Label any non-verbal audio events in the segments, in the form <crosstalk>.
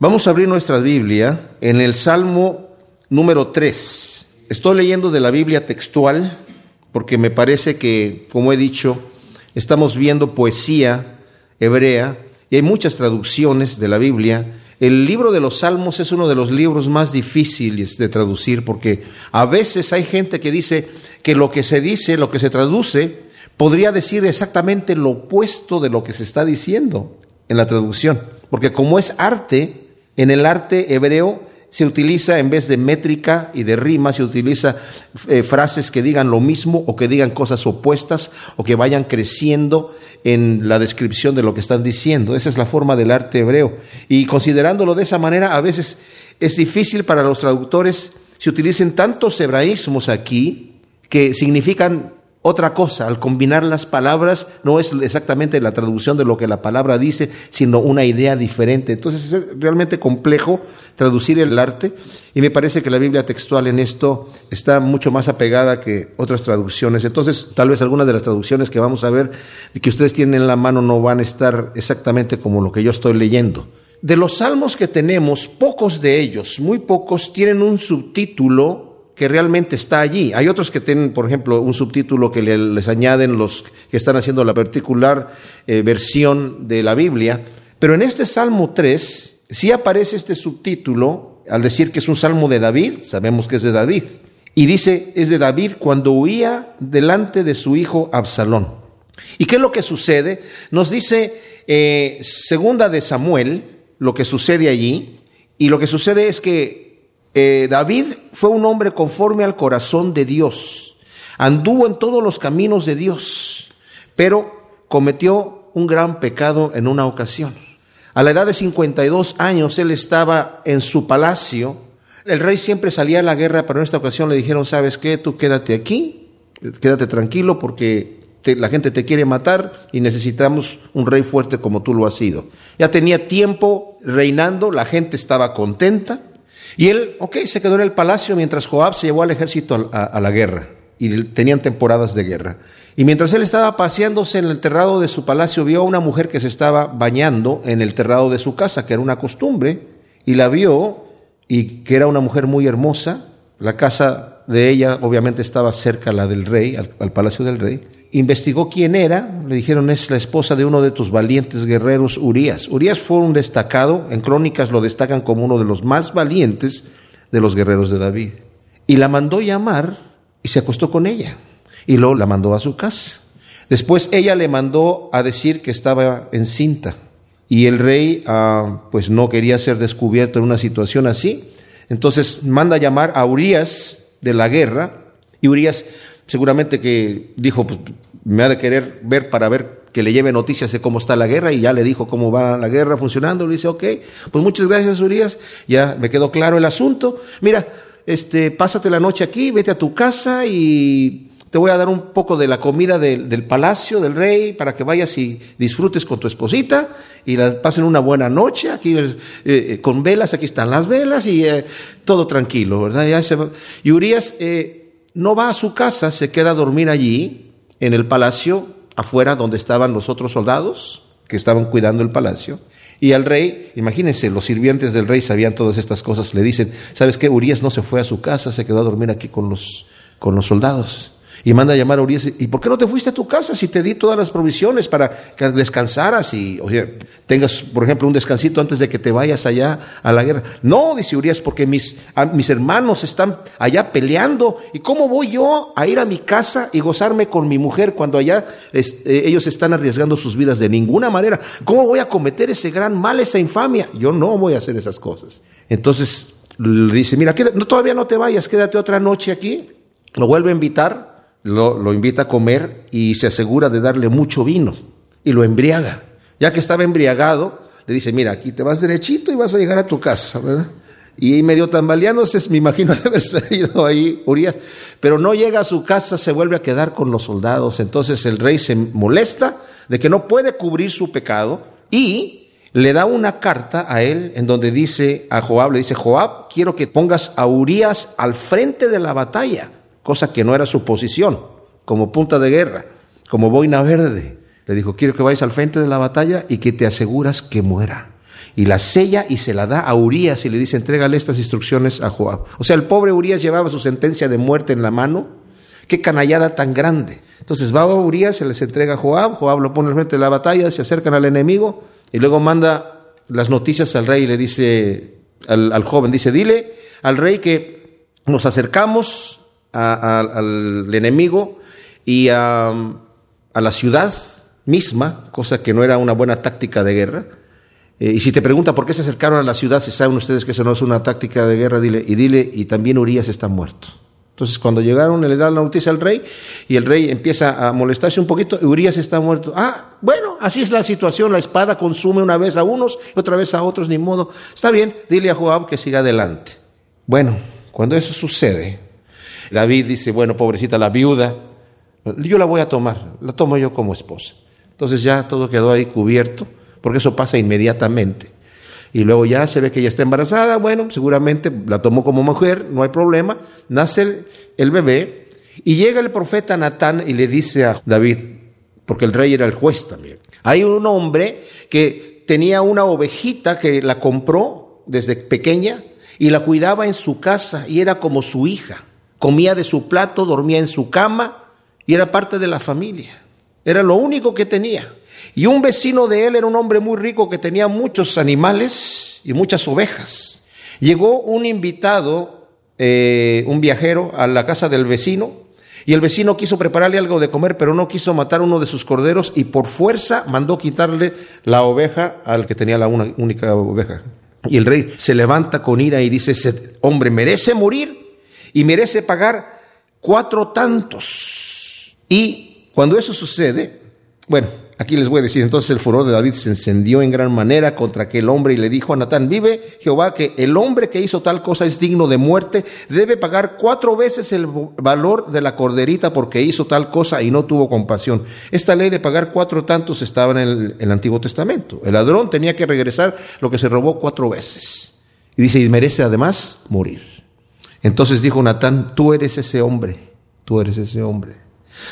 Vamos a abrir nuestra Biblia en el Salmo número 3. Estoy leyendo de la Biblia textual porque me parece que, como he dicho, estamos viendo poesía hebrea y hay muchas traducciones de la Biblia. El libro de los Salmos es uno de los libros más difíciles de traducir porque a veces hay gente que dice que lo que se dice, lo que se traduce, podría decir exactamente lo opuesto de lo que se está diciendo en la traducción. Porque como es arte, en el arte hebreo se utiliza, en vez de métrica y de rima, se utiliza eh, frases que digan lo mismo o que digan cosas opuestas o que vayan creciendo en la descripción de lo que están diciendo. Esa es la forma del arte hebreo. Y considerándolo de esa manera, a veces es difícil para los traductores se utilicen tantos hebraísmos aquí que significan otra cosa. Al combinar las palabras no es exactamente la traducción de lo que la palabra dice, sino una idea diferente. Entonces es realmente complejo traducir el arte y me parece que la Biblia textual en esto está mucho más apegada que otras traducciones. Entonces tal vez algunas de las traducciones que vamos a ver y que ustedes tienen en la mano no van a estar exactamente como lo que yo estoy leyendo. De los salmos que tenemos, pocos de ellos, muy pocos, tienen un subtítulo que realmente está allí. Hay otros que tienen, por ejemplo, un subtítulo que les añaden los que están haciendo la particular eh, versión de la Biblia, pero en este Salmo 3 sí aparece este subtítulo al decir que es un salmo de David, sabemos que es de David, y dice, es de David cuando huía delante de su hijo Absalón. ¿Y qué es lo que sucede? Nos dice eh, segunda de Samuel lo que sucede allí, y lo que sucede es que eh, David fue un hombre conforme al corazón de Dios, anduvo en todos los caminos de Dios, pero cometió un gran pecado en una ocasión. A la edad de 52 años él estaba en su palacio, el rey siempre salía a la guerra, pero en esta ocasión le dijeron, ¿sabes qué? Tú quédate aquí, quédate tranquilo porque la gente te quiere matar y necesitamos un rey fuerte como tú lo has sido. Ya tenía tiempo reinando, la gente estaba contenta, y él, ok, se quedó en el palacio mientras Joab se llevó al ejército a, la guerra. Y tenían temporadas de guerra. Y mientras él estaba paseándose en el terrado de su palacio, vio a una mujer que se estaba bañando en el terrado de su casa, que era una costumbre, y la vio, y que era una mujer muy hermosa. La casa de ella obviamente estaba cerca a la del rey, al palacio del rey investigó quién era, le dijeron es la esposa de uno de tus valientes guerreros, Urias. Urias fue un destacado, en crónicas lo destacan como uno de los más valientes de los guerreros de David. Y la mandó llamar y se acostó con ella. Y luego la mandó a su casa. Después ella le mandó a decir que estaba encinta. Y el rey ah, pues no quería ser descubierto en una situación así. Entonces manda llamar a Urias de la guerra. Y Urias seguramente que dijo, pues, me ha de querer ver para ver que le lleve noticias de cómo está la guerra y ya le dijo cómo va la guerra funcionando. Le dice, ok, pues muchas gracias, Urias, ya me quedó claro el asunto. Mira, este, pásate la noche aquí, vete a tu casa y te voy a dar un poco de la comida del palacio del rey para que vayas y disfrutes con tu esposita y las pasen una buena noche. Aquí eh, eh, con velas, aquí están las velas y eh, todo tranquilo, ¿verdad? Ya se Y Urias no va a su casa, se queda a dormir allí, en el palacio, afuera donde estaban los otros soldados que estaban cuidando el palacio. Y al rey, imagínense, los sirvientes del rey sabían todas estas cosas, le dicen, ¿sabes qué? Urias no se fue a su casa, se quedó a dormir aquí con los, con los soldados y manda a llamar a Urias, ¿y por qué no te fuiste a tu casa si te di todas las provisiones para que descansaras y, tengas, por ejemplo, un descansito antes de que te vayas allá a la guerra? No, dice Urias, porque mis, mis hermanos están allá peleando, ¿y cómo voy yo a ir a mi casa y gozarme con mi mujer cuando allá eh, ellos están arriesgando sus vidas de ninguna manera? ¿Cómo voy a cometer ese gran mal, esa infamia? Yo no voy a hacer esas cosas. Entonces le dice, mira, todavía no te vayas, quédate otra noche aquí. Lo vuelve a invitar lo, invita a comer y se asegura de darle mucho vino y lo embriaga. Ya que estaba embriagado, le dice, mira, aquí te vas derechito y vas a llegar a tu casa, ¿verdad? Y medio tambaleándose, me imagino <laughs> de haber salido ahí Urias, pero no llega a su casa, se vuelve a quedar con los soldados. Entonces el rey se molesta de que no puede cubrir su pecado y le da una carta a él en donde dice a Joab, le dice, Joab, quiero que pongas a Urias al frente de la batalla cosa que no era su posición, como punta de guerra, como boina verde. Le dijo, quiero que vayas al frente de la batalla y que te aseguras que muera. y la sella y se la da a Urias y le dice, entrégale estas instrucciones a Joab. O sea, el pobre Urias llevaba su sentencia de muerte en la mano. Qué canallada tan grande. Entonces va a Urias, se les entrega a Joab, Joab lo pone al frente de la batalla, se acercan al enemigo y luego manda las noticias al rey y le dice al, joven, dice, dile al rey que nos acercamos al enemigo y a, la ciudad misma, cosa que no era una buena táctica de guerra, eh, y si te pregunta por qué se acercaron a la ciudad, si saben ustedes que eso no es una táctica de guerra, dile, y dile, y también Urias está muerto. Entonces, cuando llegaron, le dan la noticia al rey, y el rey empieza a molestarse un poquito, y Urias está muerto. Ah, bueno, así es la situación, la espada consume una vez a unos y otra vez a otros, ni modo. Está bien, dile a Joab que siga adelante. Bueno, cuando eso sucede, David dice, bueno, pobrecita la viuda, yo la voy a tomar, la tomo yo como esposa. Entonces ya todo quedó ahí cubierto porque eso pasa inmediatamente. Y luego ya se ve que ella está embarazada, bueno, seguramente la tomó como mujer, no hay problema, nace el, bebé y llega el profeta Natán y le dice a David, porque el rey era el juez también, hay un hombre que tenía una ovejita que la compró desde pequeña y la cuidaba en su casa y era como su hija, comía de su plato, dormía en su cama y era parte de la familia, era lo único que tenía. Y un vecino de él era un hombre muy rico que tenía muchos animales y muchas ovejas. Llegó un invitado, eh, un viajero, a la casa del vecino y el vecino quiso prepararle algo de comer, pero no quiso matar uno de sus corderos y por fuerza mandó quitarle la oveja al que tenía la única oveja. Y el rey se levanta con ira y dice, hombre merece morir y merece pagar cuatro tantos. Y cuando eso sucede, bueno, Aquí les voy a decir, entonces el furor de David se encendió en gran manera contra aquel hombre y le dijo a Natán, vive Jehová que el hombre que hizo tal cosa es digno de muerte, debe pagar cuatro veces el valor de la corderita porque hizo tal cosa y no tuvo compasión. Esta ley de pagar cuatro tantos estaba en el, Antiguo Testamento. El ladrón tenía que regresar lo que se robó cuatro veces. Y dice, y merece además morir. Entonces dijo Natán, tú eres ese hombre, tú eres ese hombre.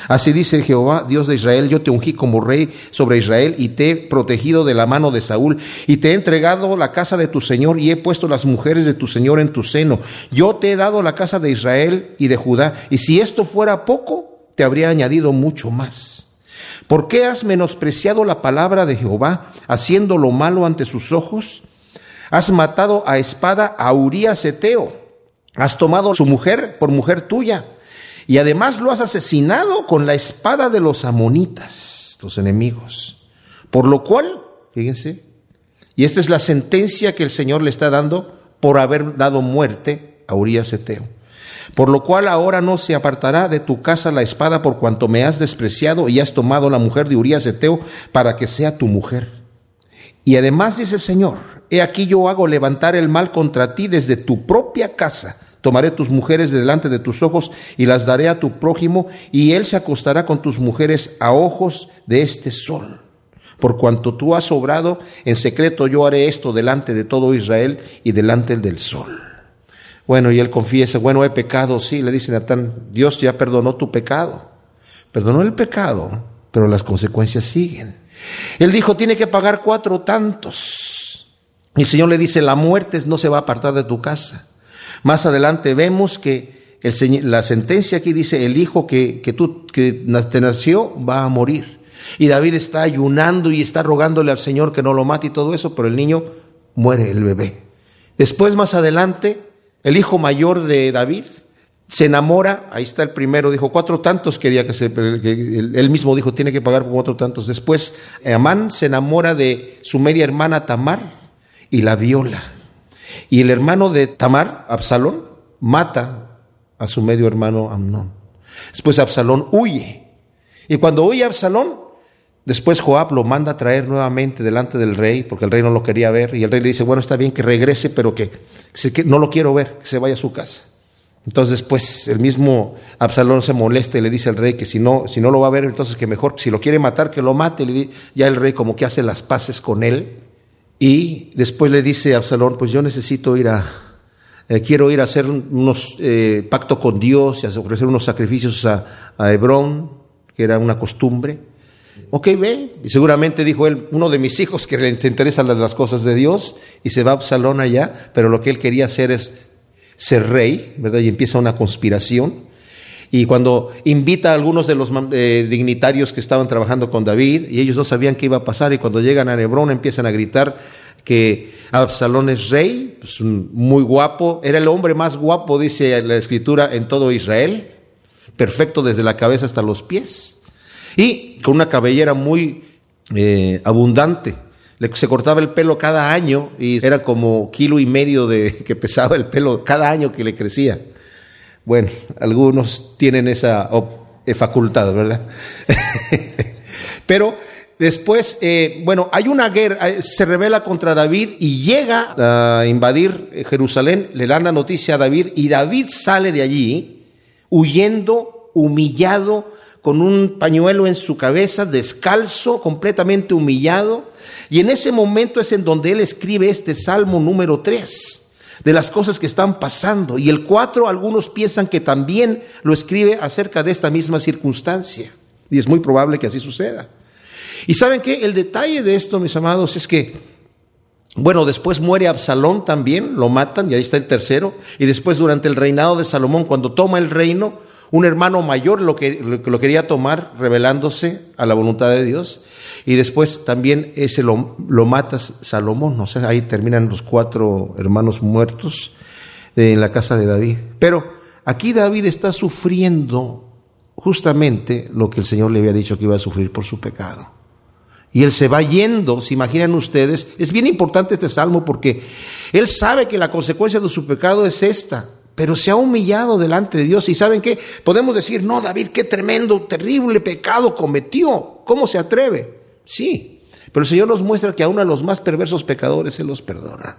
Así dice Jehová, Dios de Israel, yo te ungí como rey sobre Israel y te he protegido de la mano de Saúl y te he entregado la casa de tu Señor y he puesto las mujeres de tu Señor en tu seno. Yo te he dado la casa de Israel y de Judá y si esto fuera poco, te habría añadido mucho más. ¿Por qué has menospreciado la palabra de Jehová, haciendo lo malo ante sus ojos? Has matado a espada a Urías Eteo. Has tomado su mujer por mujer tuya y además lo has asesinado con la espada de los amonitas, los enemigos. Por lo cual, fíjense, y esta es la sentencia que el Señor le está dando por haber dado muerte a Urias Eteo. Por lo cual ahora no se apartará de tu casa la espada por cuanto me has despreciado y has tomado la mujer de Urias Eteo para que sea tu mujer. Y además dice el Señor, he aquí yo hago levantar el mal contra ti desde tu propia casa Tomaré tus mujeres delante de tus ojos y las daré a tu prójimo, y él se acostará con tus mujeres a ojos de este sol. Por cuanto tú has obrado, en secreto yo haré esto delante de todo Israel y delante del sol. Bueno, y él confiesa, bueno, he pecado, sí, le dice Natán, Dios ya perdonó tu pecado. Perdonó el pecado, pero las consecuencias siguen. Él dijo, tiene que pagar cuatro tantos. Y el Señor le dice, la muerte no se va a apartar de tu casa. Más adelante vemos que la sentencia aquí dice, el hijo que, que tú que te nació va a morir. Y David está ayunando y está rogándole al Señor que no lo mate y todo eso, pero el niño muere, el bebé. Después, más adelante, el hijo mayor de David se enamora, ahí está el primero, dijo cuatro tantos quería que se, él mismo dijo tiene que pagar por cuatro tantos. Después, Amán se enamora de su media hermana Tamar y la viola. Y el hermano de Tamar, Absalón, mata a su medio hermano Amnón. Después Absalón huye. Y cuando huye Absalón, después Joab lo manda a traer nuevamente delante del rey, porque el rey no lo quería ver. Y el rey le dice, bueno, está bien que regrese, pero que, que no lo quiero ver, que se vaya a su casa. Entonces, pues el mismo Absalón se molesta y le dice al rey que si no, si no lo va a ver, entonces que mejor, si lo quiere matar, que lo mate. Ya el rey como que hace las paces con él y después le dice a Absalón, pues yo necesito ir a, eh, quiero ir a hacer unos eh, pacto con Dios y a ofrecer unos sacrificios a, Hebrón, que era una costumbre. Ok, ve. Y seguramente dijo él, uno de mis hijos que le interesan las cosas de Dios, y se va a Absalón allá, pero lo que él quería hacer es ser rey, ¿verdad? Y empieza una conspiración. Y cuando invita a algunos de los eh, dignitarios que estaban trabajando con David, y ellos no sabían qué iba a pasar, y cuando llegan a Hebrón empiezan a gritar que Absalón es rey, pues, muy guapo, era el hombre más guapo, dice la escritura, en todo Israel, perfecto desde la cabeza hasta los pies, y con una cabellera muy eh, abundante. Se cortaba el pelo cada año y era como kilo y medio de <laughs> que pesaba el pelo cada año que le crecía. Bueno, algunos tienen esa eh, facultad, ¿verdad? <laughs> Pero después, eh, bueno, hay una guerra, eh, se revela contra David y llega a invadir Jerusalén, le dan la noticia a David y David sale de allí huyendo, humillado, con un pañuelo en su cabeza, descalzo, completamente humillado. Y en ese momento es en donde él escribe este Salmo número 3 de las cosas que están pasando. Y el 4, algunos piensan que también lo escribe acerca de esta misma circunstancia. Y es muy probable que así suceda. Y saben qué, el detalle de esto, mis amados, es que, bueno, después muere Absalón también, lo matan, y ahí está el tercero. Y después durante el reinado de Salomón, cuando toma el reino, un hermano mayor lo, que, lo quería tomar, revelándose a la voluntad de Dios. Y después también ese lo, lo mata Salomón. O sea, ahí terminan los cuatro hermanos muertos en la casa de David. Pero aquí David está sufriendo justamente lo que el Señor le había dicho que iba a sufrir por su pecado. Y él se va yendo, se imaginan ustedes. Es bien importante este salmo porque él sabe que la consecuencia de su pecado es esta pero se ha humillado delante de Dios. Y saben qué? Podemos decir, no, David, qué tremendo, terrible pecado cometió. ¿Cómo se atreve? Sí, pero el Señor nos muestra que aún a los más perversos pecadores se los perdona.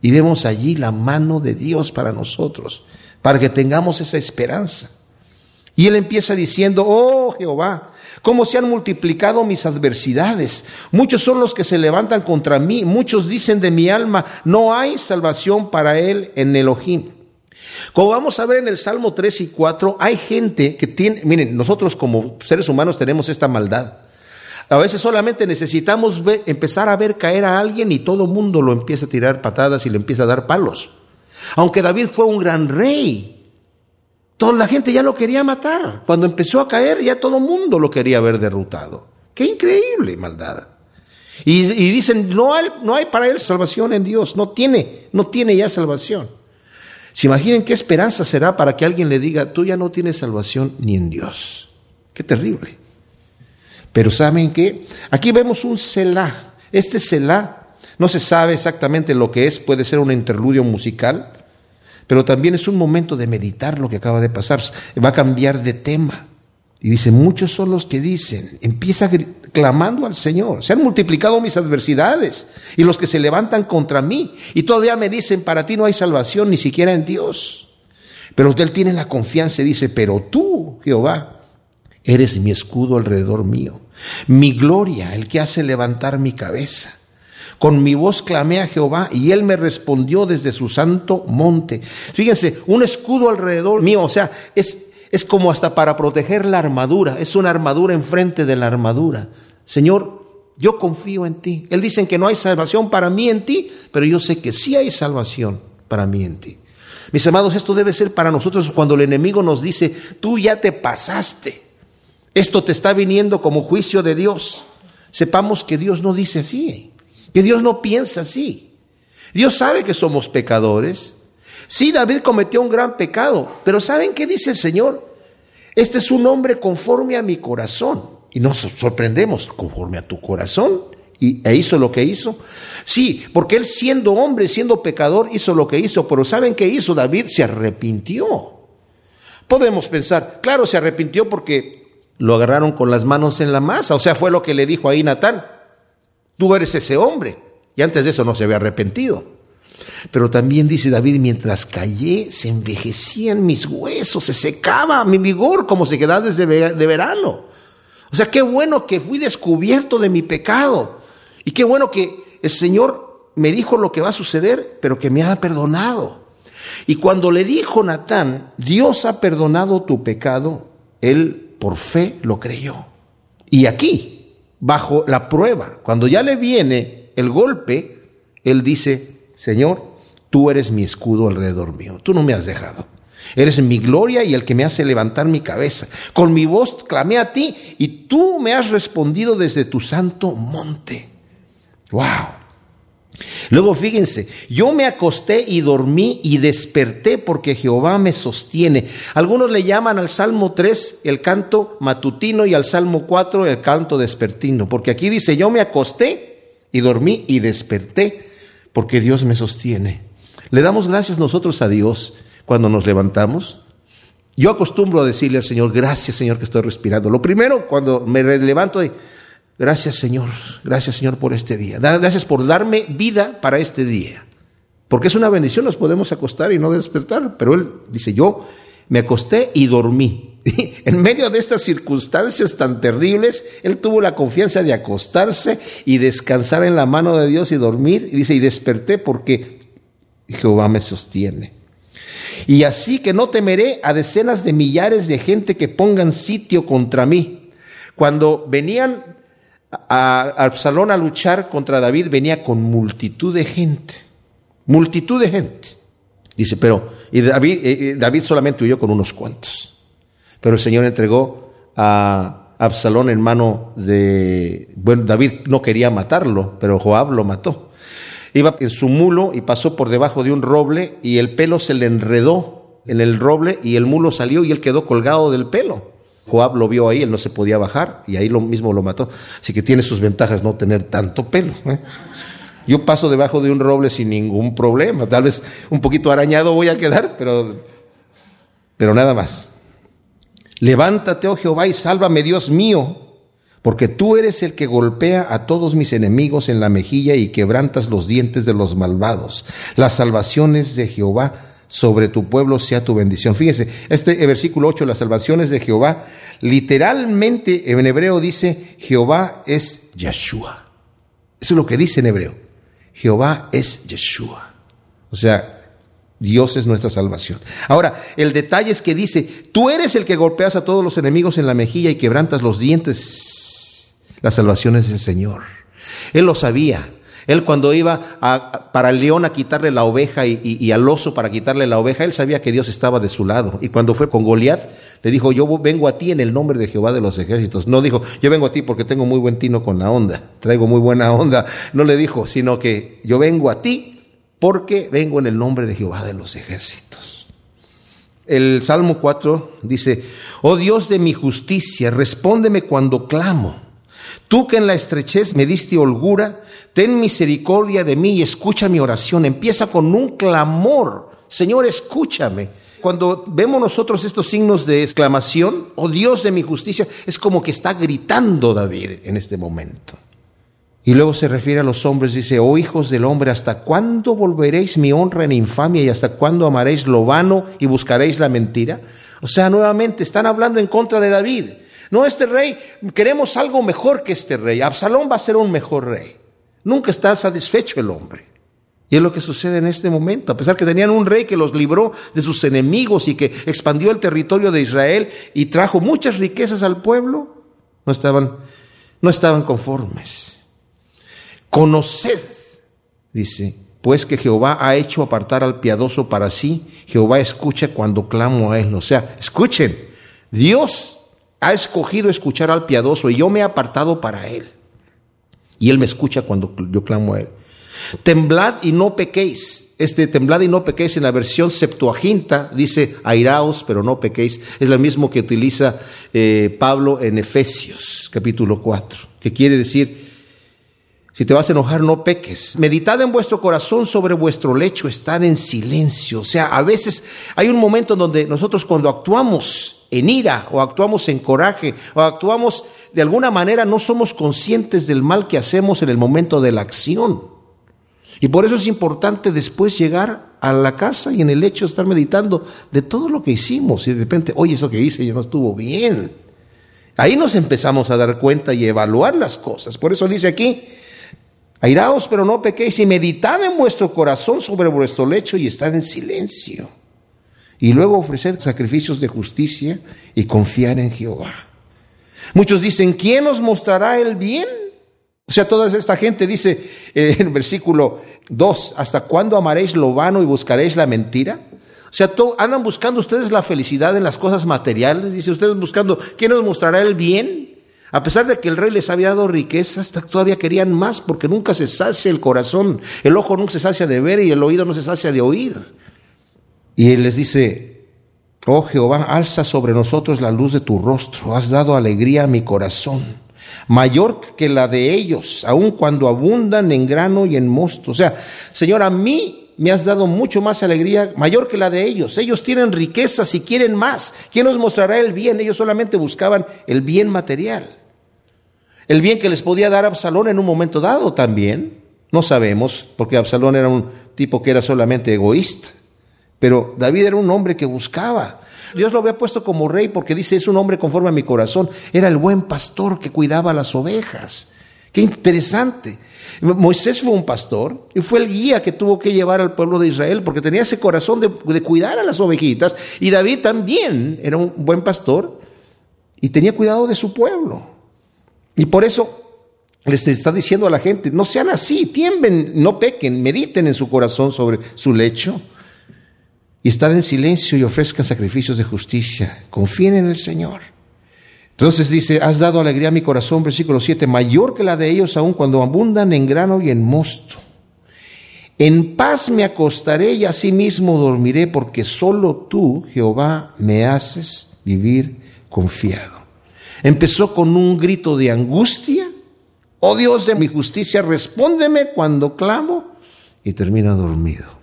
Y vemos allí la mano de Dios para nosotros, para que tengamos esa esperanza. Y él empieza diciendo, oh Jehová, cómo se han multiplicado mis adversidades. Muchos son los que se levantan contra mí. Muchos dicen de mi alma, no hay salvación para él en Elohim. Como vamos a ver en el Salmo 3 y 4, hay gente que tiene, miren, nosotros como seres humanos tenemos esta maldad. A veces solamente necesitamos empezar a ver caer a alguien y todo mundo lo empieza a tirar patadas y le empieza a dar palos. Aunque David fue un gran rey, toda la gente ya lo quería matar. Cuando empezó a caer ya todo mundo lo quería ver derrotado. Qué increíble maldad. Y, y dicen, no hay, no hay para él salvación en Dios, no tiene, no tiene ya salvación. ¿Se imaginen qué esperanza será para que alguien le diga, tú ya no tienes salvación ni en Dios? Qué terrible. Pero ¿saben qué? Aquí vemos un Selah. Este Selah no se sabe exactamente lo que es, puede ser un interludio musical, pero también es un momento de meditar lo que acaba de pasar. Va a cambiar de tema. Y dice, muchos son los que dicen, empieza clamando al Señor, se han multiplicado mis adversidades y los que se levantan contra mí. Y todavía me dicen, para ti no hay salvación ni siquiera en Dios. Pero él tiene la confianza y dice, pero tú, Jehová, eres mi escudo alrededor mío, mi gloria, el que hace levantar mi cabeza. Con mi voz clamé a Jehová y él me respondió desde su santo monte. Fíjense, un escudo alrededor mío, o sea, es es como hasta para proteger la armadura, es una armadura enfrente de la armadura. Señor, yo confío en ti. Él dice que no hay salvación para mí en ti, pero yo sé que sí hay salvación para mí en ti. Mis amados, esto debe ser para nosotros cuando el enemigo nos dice, tú ya te pasaste, esto te está viniendo como juicio de Dios. Sepamos que Dios no dice así, que Dios no piensa así. Dios sabe que somos pecadores, Sí, David cometió un gran pecado, pero ¿saben qué dice el Señor? Este es un hombre conforme a mi corazón. Y nos sorprendemos, conforme a tu corazón. Y, e hizo lo que hizo. Sí, porque él siendo hombre, siendo pecador, hizo lo que hizo. Pero ¿saben qué hizo? David se arrepintió. Podemos pensar, claro, se arrepintió porque lo agarraron con las manos en la masa. O sea, fue lo que le dijo ahí Natán. Tú eres ese hombre. Y antes de eso no se había arrepentido. Pero también dice David, mientras callé, se envejecían mis huesos, se secaba mi vigor como se queda desde de verano. O sea, qué bueno que fui descubierto de mi pecado. Y qué bueno que el Señor me dijo lo que va a suceder, pero que me ha perdonado. Y cuando le dijo Natán, Dios ha perdonado tu pecado, él por fe lo creyó. Y aquí bajo la prueba. Cuando ya le viene el golpe, él dice, Señor, tú eres mi escudo alrededor mío, tú no me has dejado. Eres mi gloria y el que me hace levantar mi cabeza. Con mi voz clamé a ti y tú me has respondido desde tu santo monte. ¡Wow! Luego fíjense, yo me acosté y dormí y desperté porque Jehová me sostiene. Algunos le llaman al Salmo 3 el canto matutino y al Salmo 4 el canto despertino, porque aquí dice, yo me acosté y dormí y desperté porque Dios me sostiene. Le damos gracias nosotros a Dios cuando nos levantamos. Yo acostumbro a decirle al Señor, gracias Señor que estoy respirando. Lo primero, cuando me levanto, Gracias Señor, gracias Señor por este día. Gracias por darme vida para este día. Porque es una bendición, nos podemos acostar y no despertar. Pero Él dice, yo me acosté y dormí. <laughs> en medio de estas circunstancias tan terribles, Él tuvo la confianza de acostarse y descansar en la mano de Dios y dormir. Y dice, y desperté porque Jehová me sostiene. Y así que no temeré a decenas de millares de gente que pongan sitio contra mí. Cuando venían a Absalón a luchar contra David venía con multitud de gente, multitud de gente. Dice, pero, y David, eh, eh, David solamente huyó con unos cuantos. Pero el Señor entregó a Absalón en mano de, bueno, David no quería matarlo, pero Joab lo mató. Iba en su mulo y pasó por debajo de un roble y el pelo se le enredó en el roble y el mulo salió y él quedó colgado del pelo. Joab lo vio ahí, él no se podía bajar y ahí lo mismo lo mató. Así que tiene sus ventajas no tener tanto pelo. ¿eh? Yo paso debajo de un roble sin ningún problema. Tal vez un poquito arañado voy a quedar, pero, pero nada más. Levántate, oh Jehová, y sálvame, Dios mío, porque tú eres el que golpea a todos mis enemigos en la mejilla y quebrantas los dientes de los malvados. Las salvaciones de Jehová sobre tu pueblo sea tu bendición. Fíjese, este versículo 8, las salvaciones de Jehová, literalmente en hebreo dice, Jehová es Yeshua. Eso es lo que dice en hebreo. Jehová es Yeshua. O sea, Dios es nuestra salvación. Ahora, el detalle es que dice, tú eres el que golpeas a todos los enemigos en la mejilla y quebrantas los dientes. Las salvaciones del Señor. Él lo sabía. Él cuando iba para el león a quitarle la oveja y, al oso para quitarle la oveja, él sabía que Dios estaba de su lado. Y cuando fue con Goliat, le dijo, yo vengo a ti en el nombre de Jehová de los ejércitos. No dijo, yo vengo a ti porque tengo muy buen tino con la onda, traigo muy buena onda. No le dijo, sino que yo vengo a ti porque vengo en el nombre de Jehová de los ejércitos. El Salmo 4 dice, oh Dios de mi justicia, respóndeme cuando clamo. Tú que en la estrechez me diste holgura, ten misericordia de mí y escucha mi oración. Empieza con un clamor. Señor, escúchame. Cuando vemos nosotros estos signos de exclamación, oh Dios de mi justicia, es como que está gritando David en este momento. Y luego se refiere a los hombres, dice, oh hijos del hombre, ¿hasta cuándo volveréis mi honra en infamia y hasta cuándo amaréis lo vano y buscaréis la mentira? O sea, nuevamente están hablando en contra de David. No, este rey, queremos algo mejor que este rey. Absalón va a ser un mejor rey. Nunca está satisfecho el hombre. Y es lo que sucede en este momento. A pesar que tenían un rey que los libró de sus enemigos y que expandió el territorio de Israel y trajo muchas riquezas al pueblo, no estaban, no estaban conformes. Conoced, dice, pues que Jehová ha hecho apartar al piadoso para sí. Jehová escucha cuando clamo a él. O sea, escuchen, Dios ha escogido escuchar al piadoso y yo me he apartado para él. Y él me escucha cuando yo clamo a él. Temblad y no pequéis. Este temblad y no pequéis en la versión Septuaginta dice airaos, pero no pequéis. Es lo mismo que utiliza eh, Pablo en Efesios capítulo 4, que quiere decir, si te vas a enojar, no peques. Meditad en vuestro corazón sobre vuestro lecho, estad en silencio. O sea, a veces hay un momento en donde nosotros cuando actuamos en ira o actuamos en coraje o actuamos de alguna manera no somos conscientes del mal que hacemos en el momento de la acción. Y por eso es importante después llegar a la casa y en el hecho estar meditando de todo lo que hicimos y de repente, oye, eso que hice ya no estuvo bien. Ahí nos empezamos a dar cuenta y evaluar las cosas. Por eso dice aquí, airaos pero no pequéis y meditad en vuestro corazón sobre vuestro lecho y estad en silencio y luego ofrecer sacrificios de justicia y confiar en Jehová. Muchos dicen, ¿quién nos mostrará el bien? O sea, toda esta gente dice eh, en versículo 2, ¿hasta cuándo amaréis lo vano y buscaréis la mentira? O sea, andan buscando ustedes la felicidad en las cosas materiales, dice ustedes buscando, ¿quién nos mostrará el bien? A pesar de que el rey les había dado riquezas, todavía querían más porque nunca se sacia el corazón, el ojo nunca se sacia de ver y el oído no se sacia de oír. Y él les dice, oh Jehová, alza sobre nosotros la luz de tu rostro, has dado alegría a mi corazón mayor que la de ellos, aun cuando abundan en grano y en mosto. O sea, Señor, a mí me has dado mucho más alegría, mayor que la de ellos. Ellos tienen riquezas y quieren más. ¿Quién nos mostrará el bien? Ellos solamente buscaban el bien material. El bien que les podía dar Absalón en un momento dado también. No sabemos, porque Absalón era un tipo que era solamente egoísta. Pero David era un hombre que buscaba. Dios lo había puesto como rey porque dice, es un hombre conforme a mi corazón. Era el buen pastor que cuidaba las ovejas. Qué interesante. Moisés fue un pastor y fue el guía que tuvo que llevar al pueblo de Israel porque tenía ese corazón de, de cuidar a las ovejitas. Y David también era un buen pastor y tenía cuidado de su pueblo. Y por eso les está diciendo a la gente, no sean así, tiemblen, no pequen, mediten en su corazón sobre su lecho y estar en silencio y ofrezcan sacrificios de justicia. Confíen en el Señor. Entonces dice, has dado alegría a mi corazón, versículo 7, mayor que la de ellos aún cuando abundan en grano y en mosto. En paz me acostaré y asimismo dormiré, porque solo tú, Jehová, me haces vivir confiado. Empezó con un grito de angustia. Oh Dios de mi justicia, respóndeme cuando clamo. Y termina dormido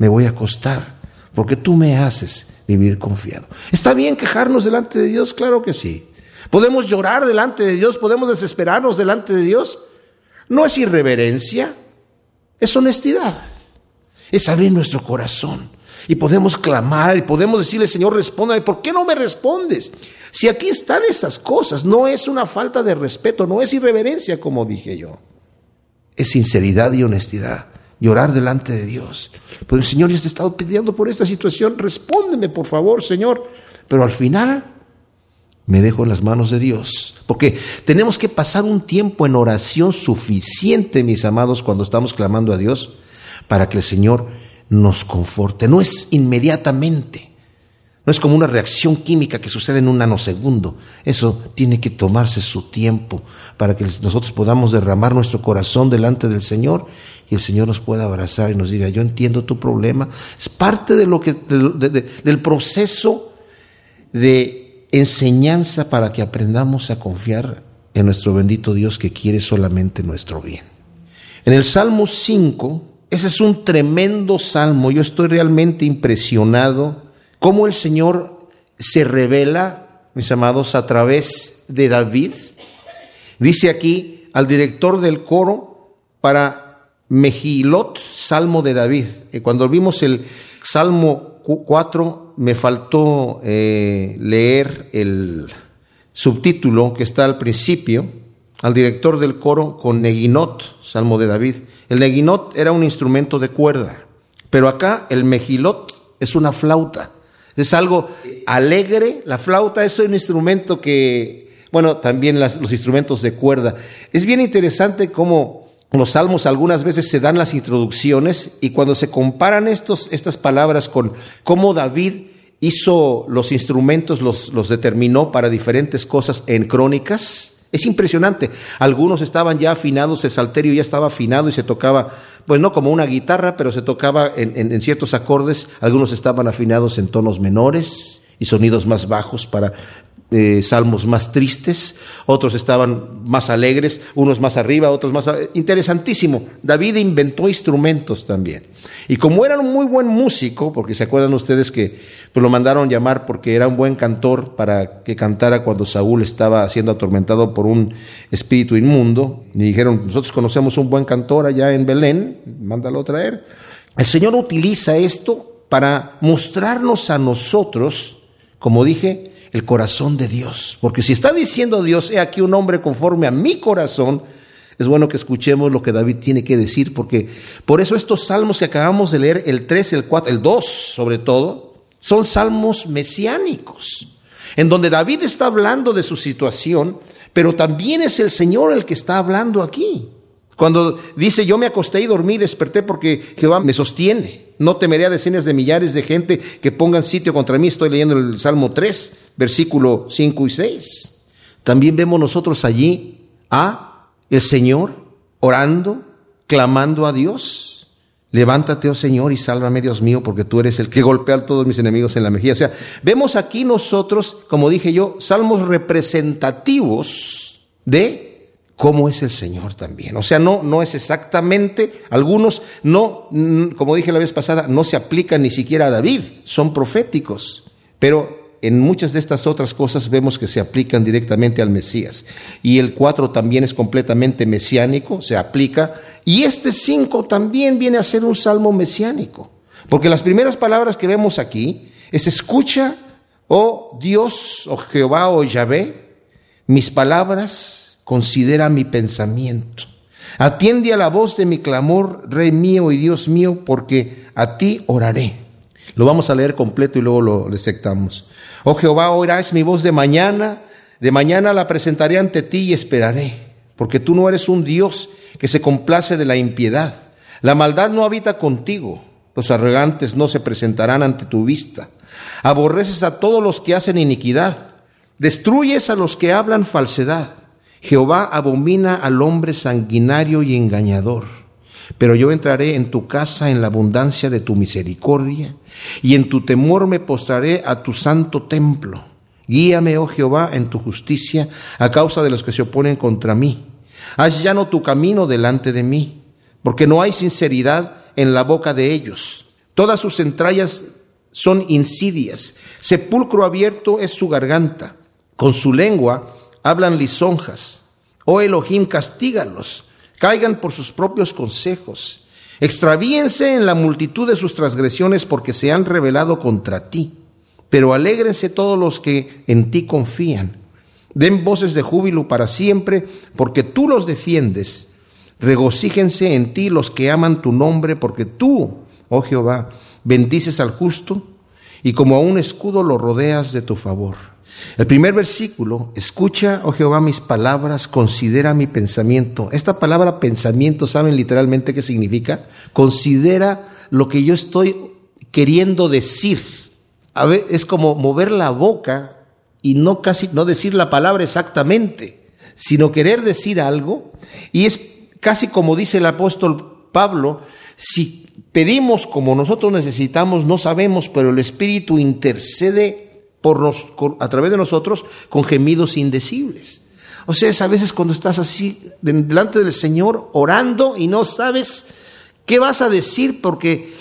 me voy a acostar, porque tú me haces vivir confiado. ¿Está bien quejarnos delante de Dios? Claro que sí. ¿Podemos llorar delante de Dios? ¿Podemos desesperarnos delante de Dios? No es irreverencia, es honestidad. Es abrir nuestro corazón. Y podemos clamar y podemos decirle, Señor, respóndame, ¿por qué no me respondes? Si aquí están esas cosas, no es una falta de respeto, no es irreverencia, como dije yo. Es sinceridad y honestidad llorar delante de Dios. Pero Señor, ya te he estado pidiendo por esta situación, respóndeme por favor, Señor. Pero al final me dejo en las manos de Dios. Porque tenemos que pasar un tiempo en oración suficiente, mis amados, cuando estamos clamando a Dios, para que el Señor nos conforte. No es inmediatamente. No es como una reacción química que sucede en un nanosegundo. Eso tiene que tomarse su tiempo para que nosotros podamos derramar nuestro corazón delante del Señor y el Señor nos pueda abrazar y nos diga, yo entiendo tu problema. Es parte de lo que, del proceso de enseñanza para que aprendamos a confiar en nuestro bendito Dios que quiere solamente nuestro bien. En el Salmo 5, ese es un tremendo salmo. Yo estoy realmente impresionado cómo el Señor se revela, mis amados, a través de David. Dice aquí al director del coro para Mejilot, Salmo de David. Cuando vimos el Salmo 4, me faltó eh, leer el subtítulo que está al principio, al director del coro con Neguinot, Salmo de David. El Neguinot era un instrumento de cuerda, pero acá el Mejilot es una flauta. Es algo alegre. La flauta es un instrumento que, bueno, también los instrumentos de cuerda. Es bien interesante cómo los salmos algunas veces se dan las introducciones y cuando se comparan estos, estas palabras con cómo David hizo los instrumentos, los, los determinó para diferentes cosas en crónicas, es impresionante. Algunos estaban ya afinados, el salterio ya estaba afinado y se tocaba, pues no como una guitarra, pero se tocaba en, ciertos acordes. Algunos estaban afinados en tonos menores y sonidos más bajos para eh, salmos más tristes, otros estaban más alegres, unos más arriba, otros más... Interesantísimo. David inventó instrumentos también. Y como era un muy buen músico, porque se acuerdan ustedes que pues, lo mandaron llamar porque era un buen cantor para que cantara cuando Saúl estaba siendo atormentado por un espíritu inmundo, y dijeron, nosotros conocemos un buen cantor allá en Belén, mándalo traer. El Señor utiliza esto para mostrarnos a nosotros, como dije, el corazón de Dios. Porque si está diciendo Dios, he aquí un hombre conforme a mi corazón, es bueno que escuchemos lo que David tiene que decir, porque por eso estos salmos que acabamos de leer, el 3, el 4, el 2 sobre todo, son salmos mesiánicos. en donde David está hablando de su situación, pero también es el Señor el que está hablando aquí. Cuando dice, yo me acosté y dormí, desperté porque Jehová me sostiene. No temeré a decenas de millares de gente que pongan sitio contra mí. Estoy leyendo el Salmo 3, versículo 5 y 6. También vemos nosotros allí a el Señor orando, clamando a Dios. Levántate, oh Señor, y sálvame, Dios mío, porque tú eres el que golpea a todos mis enemigos en la mejilla. O sea, vemos aquí nosotros, como dije yo, salmos representativos de cómo es el Señor también. O sea, no, no es exactamente, algunos no, como dije la vez pasada, no se aplican ni siquiera a David, son proféticos, pero en muchas de estas otras cosas vemos que se aplican directamente al Mesías. Y el 4 también es completamente mesiánico, se aplica, y este 5 también viene a ser un salmo mesiánico, porque las primeras palabras que vemos aquí es escucha, oh Dios, oh Jehová, oh Yahvé, mis palabras considera mi pensamiento. Atiende a la voz de mi clamor, Rey mío y Dios mío, porque a ti oraré. Lo vamos a leer completo y luego lo sectamos. Oh Jehová, oirás mi voz de mañana, de mañana la presentaré ante ti y esperaré, porque tú no eres un Dios que se complace de la impiedad. La maldad no habita contigo, los arrogantes no se presentarán ante tu vista. Aborreces a todos los que hacen iniquidad, destruyes a los que hablan falsedad. Jehová abomina al hombre sanguinario y engañador. Pero yo entraré en tu casa en la abundancia de tu misericordia, y en tu temor me postraré a tu santo templo. Guíame, oh Jehová, en tu justicia a causa de los que se oponen contra mí. Haz llano tu camino delante de mí, porque no hay sinceridad en la boca de ellos. Todas sus entrañas son insidias. Sepulcro abierto es su garganta. Con su lengua hablan lisonjas. Oh Elohim, castígalos, caigan por sus propios consejos. Extravíense en la multitud de sus transgresiones porque se han rebelado contra ti. Pero alégrense todos los que en ti confían. Den voces de júbilo para siempre, porque tú los defiendes. Regocíjense en ti los que aman tu nombre, porque tú, oh Jehová, bendices al justo y como a un escudo lo rodeas de tu favor. El primer versículo, escucha, oh Jehová, mis palabras, considera mi pensamiento. Esta palabra pensamiento, ¿saben literalmente qué significa? Considera lo que yo estoy queriendo decir. Es como mover la boca y no casi no decir la palabra exactamente, sino querer decir algo. Y es casi como dice el apóstol Pablo, si pedimos como nosotros necesitamos, no sabemos, pero el Espíritu intercede por a través de nosotros con gemidos indecibles. O sea, es a veces cuando estás así delante del Señor orando y no sabes qué vas a decir porque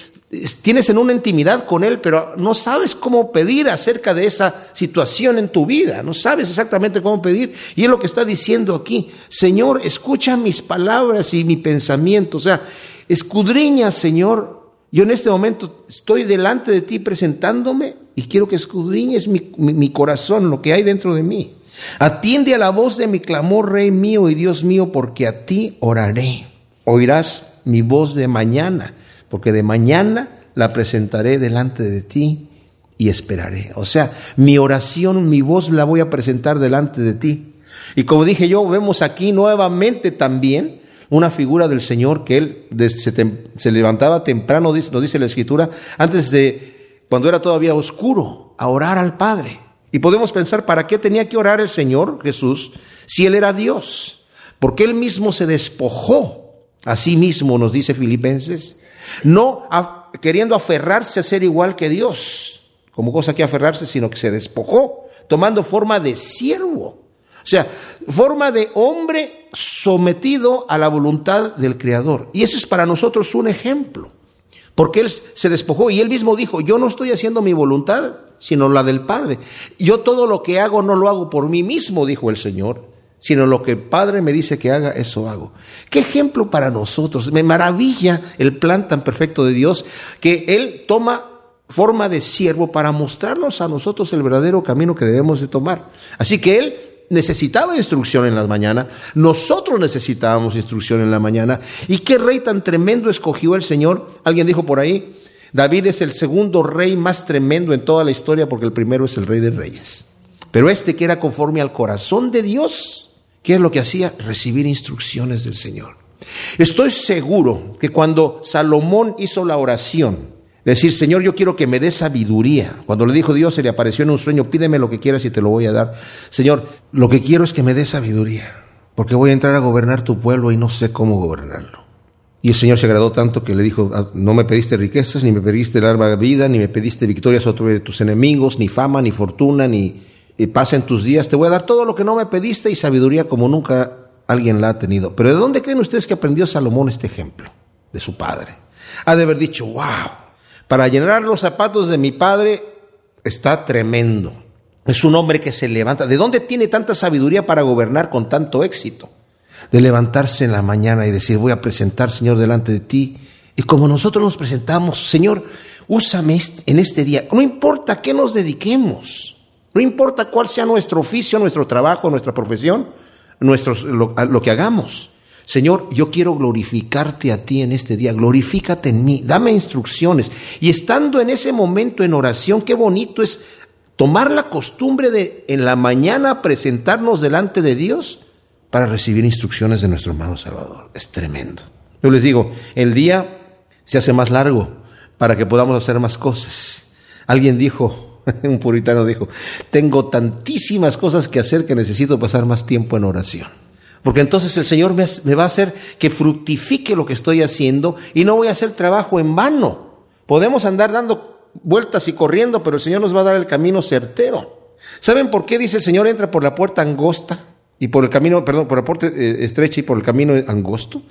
tienes en una intimidad con Él, pero no sabes cómo pedir acerca de esa situación en tu vida, no sabes exactamente cómo pedir. Y es lo que está diciendo aquí, Señor, escucha mis palabras y mi pensamiento, o sea, escudriña, Señor, yo en este momento estoy delante de ti presentándome y quiero que escudriñes mi, corazón, lo que hay dentro de mí. Atiende a la voz de mi clamor, Rey mío y Dios mío, porque a ti oraré. Oirás mi voz de mañana, porque de mañana la presentaré delante de ti y esperaré. O sea, mi oración, mi voz la voy a presentar delante de ti. Y como dije yo, vemos aquí nuevamente también una figura del Señor que él se, levantaba temprano, nos dice la Escritura, antes de, cuando era todavía oscuro, a orar al Padre. Y podemos pensar, ¿para qué tenía que orar el Señor Jesús si Él era Dios? Porque Él mismo se despojó a sí mismo, nos dice Filipenses, no queriendo aferrarse a ser igual que Dios, como cosa que aferrarse, sino que se despojó, tomando forma de siervo. O sea, forma de hombre sometido a la voluntad del Creador. Y ese es para nosotros un ejemplo. Porque Él se despojó y Él mismo dijo, yo no estoy haciendo mi voluntad, sino la del Padre. Yo todo lo que hago no lo hago por mí mismo, dijo el Señor, sino lo que el Padre me dice que haga, eso hago. Qué ejemplo para nosotros. Me maravilla el plan tan perfecto de Dios que Él toma forma de siervo para mostrarnos a nosotros el verdadero camino que debemos de tomar. Así que Él necesitaba instrucción en la mañana, nosotros necesitábamos instrucción en la mañana. ¿Y qué rey tan tremendo escogió el Señor? Alguien dijo por ahí, David es el segundo rey más tremendo en toda la historia porque el primero es el rey de reyes. Pero este que era conforme al corazón de Dios, ¿qué es lo que hacía? Recibir instrucciones del Señor. Estoy seguro que cuando Salomón hizo la oración, decir, Señor, yo quiero que me dé sabiduría. Cuando le dijo Dios, se le apareció en un sueño, pídeme lo que quieras y te lo voy a dar. Señor, lo que quiero es que me dé sabiduría, porque voy a entrar a gobernar tu pueblo y no sé cómo gobernarlo. Y el Señor se agradó tanto que le dijo, ah, no me pediste riquezas, ni me pediste larga vida, ni me pediste victorias sobre tus enemigos, ni fama, ni fortuna, ni paz en tus días. Te voy a dar todo lo que no me pediste y sabiduría como nunca alguien la ha tenido. Pero ¿de dónde creen ustedes que aprendió Salomón este ejemplo? De su padre. Ha de haber dicho, wow, para llenar los zapatos de mi padre está tremendo. Es un hombre que se levanta. ¿De dónde tiene tanta sabiduría para gobernar con tanto éxito? De levantarse en la mañana y decir, voy a presentar, Señor, delante de ti. Y como nosotros nos presentamos, Señor, úsame en este día. No importa a qué nos dediquemos. No importa cuál sea nuestro oficio, nuestro trabajo, nuestra profesión, nuestros, lo que hagamos. Señor, yo quiero glorificarte a ti en este día, glorifícate en mí, dame instrucciones. Y estando en ese momento en oración, qué bonito es tomar la costumbre de en la mañana presentarnos delante de Dios para recibir instrucciones de nuestro amado Salvador. Es tremendo. Yo les digo, el día se hace más largo para que podamos hacer más cosas. Alguien dijo, <laughs> un puritano dijo, tengo tantísimas cosas que hacer que necesito pasar más tiempo en oración. Porque entonces el Señor me, va a hacer que fructifique lo que estoy haciendo y no voy a hacer trabajo en vano. Podemos andar dando vueltas y corriendo, pero el Señor nos va a dar el camino certero. ¿Saben por qué dice el Señor entra por la puerta angosta y por el camino, perdón, por la puerta eh, estrecha y por el camino angosto?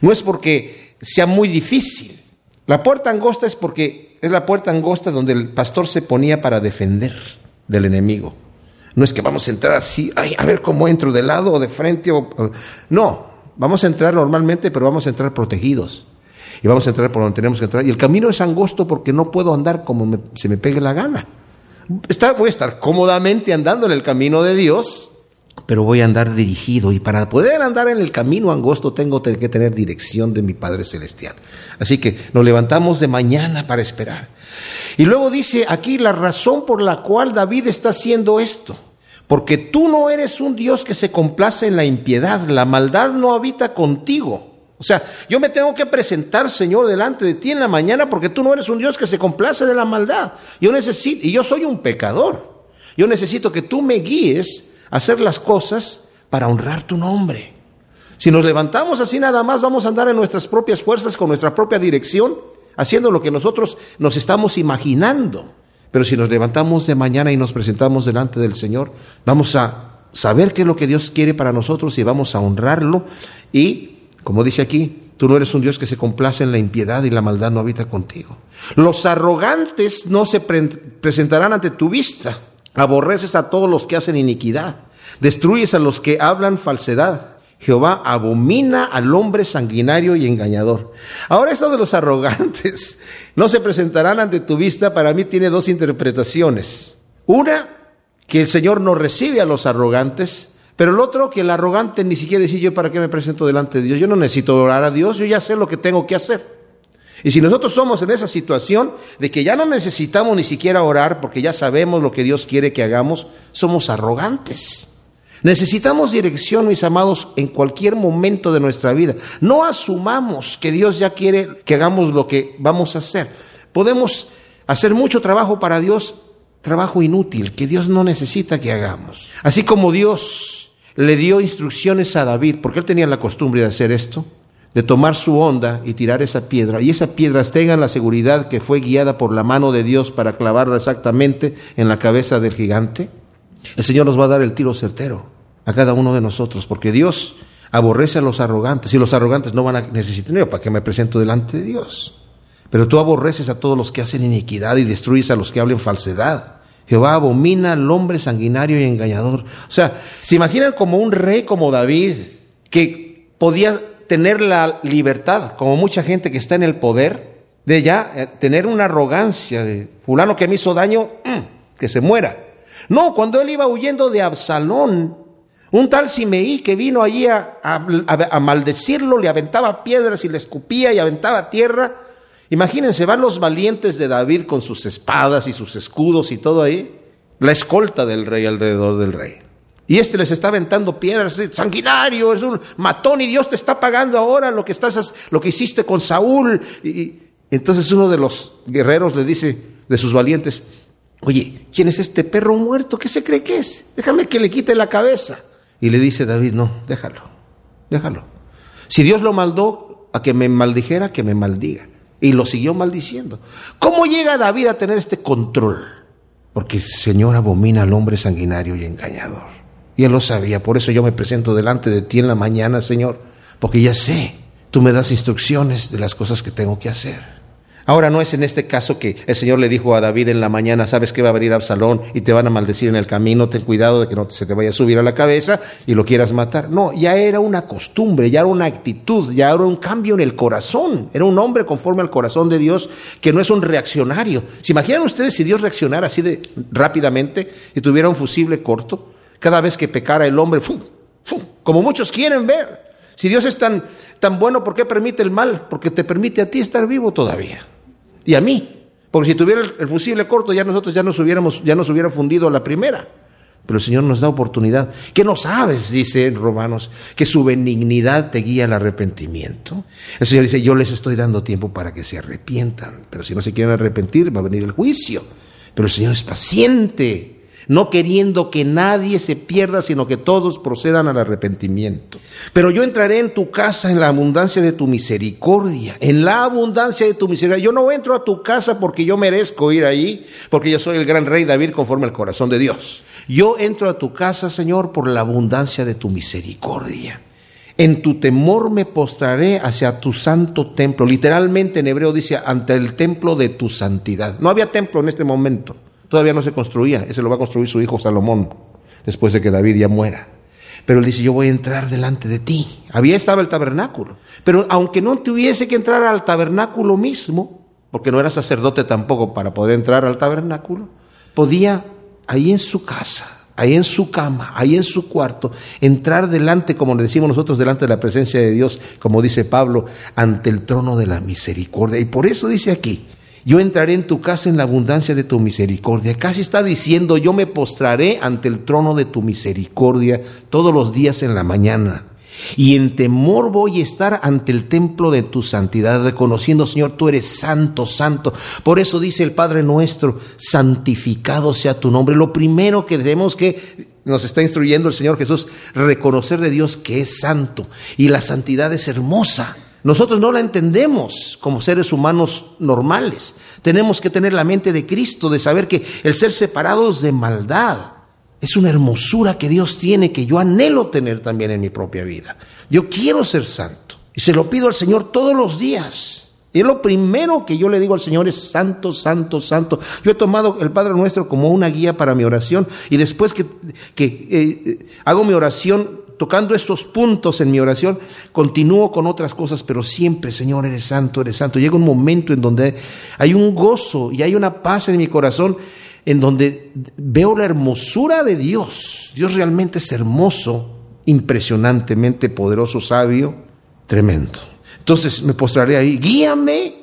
No es porque sea muy difícil. La puerta angosta es porque es la puerta angosta donde el pastor se ponía para defender del enemigo. No es que vamos a entrar así, ay, a ver cómo entro, de lado o de frente. O, no, vamos a entrar normalmente, pero vamos a entrar protegidos. Y vamos a entrar por donde tenemos que entrar. Y el camino es angosto porque no puedo andar como se me pegue la gana. Está, voy a estar cómodamente andando en el camino de Dios, pero voy a andar dirigido. Y para poder andar en el camino angosto tengo que tener dirección de mi Padre Celestial. Así que nos levantamos de mañana para esperar. Y luego dice aquí la razón por la cual David está haciendo esto. Porque tú no eres un Dios que se complace en la impiedad, la maldad no habita contigo. O sea, yo me tengo que presentar, Señor, delante de ti en la mañana porque tú no eres un Dios que se complace de la maldad. Yo necesito, y yo soy un pecador. Yo necesito que tú me guíes hacer las cosas para honrar tu nombre. Si nos levantamos así nada más, vamos a andar en nuestras propias fuerzas, con nuestra propia dirección, haciendo lo que nosotros nos estamos imaginando. Pero si nos levantamos de mañana y nos presentamos delante del Señor, vamos a saber qué es lo que Dios quiere para nosotros y vamos a honrarlo. Y, como dice aquí, tú no eres un Dios que se complace en la impiedad y la maldad no habita contigo. Los arrogantes no se presentarán ante tu vista. Aborreces a todos los que hacen iniquidad. Destruyes a los que hablan falsedad. Jehová abomina al hombre sanguinario y engañador. Ahora esto de los arrogantes <laughs> no se presentarán ante tu vista, para mí tiene dos interpretaciones. Una, que el Señor no recibe a los arrogantes, pero el otro, que el arrogante ni siquiera dice yo para qué me presento delante de Dios. Yo no necesito orar a Dios, yo ya sé lo que tengo que hacer. Y si nosotros somos en esa situación de que ya no necesitamos ni siquiera orar porque ya sabemos lo que Dios quiere que hagamos, somos arrogantes. Necesitamos dirección, mis amados, en cualquier momento de nuestra vida. No asumamos que Dios ya quiere que hagamos lo que vamos a hacer. Podemos hacer mucho trabajo para Dios, trabajo inútil, que Dios no necesita que hagamos. Así como Dios le dio instrucciones a David, porque él tenía la costumbre de hacer esto, de tomar su onda y tirar esa piedra, y esa piedra tengan la seguridad que fue guiada por la mano de Dios para clavarla exactamente en la cabeza del gigante. El Señor nos va a dar el tiro certero a cada uno de nosotros, porque Dios aborrece a los arrogantes y los arrogantes no van a necesitar para que me presento delante de Dios. Pero tú aborreces a todos los que hacen iniquidad y destruyes a los que hablen falsedad. Jehová abomina al hombre sanguinario y engañador. O sea, se imaginan como un rey como David que podía tener la libertad, como mucha gente que está en el poder, de ya eh, tener una arrogancia de fulano que me hizo daño, mm, que se muera. No, cuando él iba huyendo de Absalón, un tal Simeí que vino allí a, a, maldecirlo, le aventaba piedras y le escupía y aventaba tierra. Imagínense, van los valientes de David con sus espadas y sus escudos y todo ahí. la escolta del rey alrededor del rey. Y este les está aventando piedras, sanguinario, es un matón y Dios te está pagando ahora lo que estás, lo que hiciste con Saúl. Y, entonces uno de los guerreros le dice de sus valientes, oye, ¿quién es este perro muerto? ¿Qué se cree que es? Déjame que le quite la cabeza. Y le dice David, no, déjalo, déjalo. Si Dios lo maldó a que me maldijera, que me maldiga. Y lo siguió maldiciendo. ¿Cómo llega David a tener este control? Porque el Señor abomina al hombre sanguinario y engañador. Y él lo sabía, por eso yo me presento delante de ti en la mañana, Señor, porque ya sé, tú me das instrucciones de las cosas que tengo que hacer. Ahora no es en este caso que el Señor le dijo a David en la mañana, sabes que va a venir Absalón y te van a maldecir en el camino, ten cuidado de que no se te vaya a subir a la cabeza y lo quieras matar. No, ya era una costumbre, ya era una actitud, ya era un cambio en el corazón. Era un hombre conforme al corazón de Dios que no es un reaccionario. ¿Se imaginan ustedes si Dios reaccionara así de rápidamente y tuviera un fusible corto? Cada vez que pecara el hombre, ¡fum! ¡fum! como muchos quieren ver. Si Dios es tan, tan bueno, ¿por qué permite el mal? Porque te permite a ti estar vivo todavía. Y a mí. Porque si tuviera el, fusible corto, ya nosotros ya nos hubiéramos, ya nos hubiera fundido la primera. Pero el Señor nos da oportunidad. ¿Qué no sabes? Dice Romanos, que su benignidad te guía al arrepentimiento. El Señor dice, yo les estoy dando tiempo para que se arrepientan. Pero si no se quieren arrepentir, va a venir el juicio. Pero el Señor es paciente no queriendo que nadie se pierda, sino que todos procedan al arrepentimiento. Pero yo entraré en tu casa en la abundancia de tu misericordia, en la abundancia de tu misericordia. Yo no entro a tu casa porque yo merezco ir ahí, porque yo soy el gran rey David conforme al corazón de Dios. Yo entro a tu casa, Señor, por la abundancia de tu misericordia. En tu temor me postraré hacia tu santo templo. Literalmente en hebreo dice, ante el templo de tu santidad. No había templo en este momento. Todavía no se construía, ese lo va a construir su hijo Salomón, después de que David ya muera. Pero él dice, yo voy a entrar delante de ti. Había estado el tabernáculo. Pero aunque no tuviese que entrar al tabernáculo mismo, porque no era sacerdote tampoco para poder entrar al tabernáculo, podía ahí en su casa, ahí en su cama, ahí en su cuarto, entrar delante, como le decimos nosotros, delante de la presencia de Dios, como dice Pablo, ante el trono de la misericordia. Y por eso dice aquí, yo entraré en tu casa en la abundancia de tu misericordia. Casi está diciendo, yo me postraré ante el trono de tu misericordia todos los días en la mañana. Y en temor voy a estar ante el templo de tu santidad, reconociendo, Señor, tú eres santo, santo. Por eso dice el Padre nuestro, santificado sea tu nombre. Lo primero que debemos que nos está instruyendo el Señor Jesús, reconocer de Dios que es santo. Y la santidad es hermosa. Nosotros no la entendemos como seres humanos normales. Tenemos que tener la mente de Cristo, de saber que el ser separados de maldad es una hermosura que Dios tiene, que yo anhelo tener también en mi propia vida. Yo quiero ser santo y se lo pido al Señor todos los días. Y lo primero que yo le digo al Señor es santo, santo, santo. Yo he tomado el Padre Nuestro como una guía para mi oración y después que, eh, eh, hago mi oración tocando esos puntos en mi oración, continúo con otras cosas, pero siempre, Señor, eres santo, eres santo. Llega un momento en donde hay un gozo y hay una paz en mi corazón en donde veo la hermosura de Dios. Dios realmente es hermoso, impresionantemente poderoso, sabio, tremendo. Entonces me postraré ahí, guíame,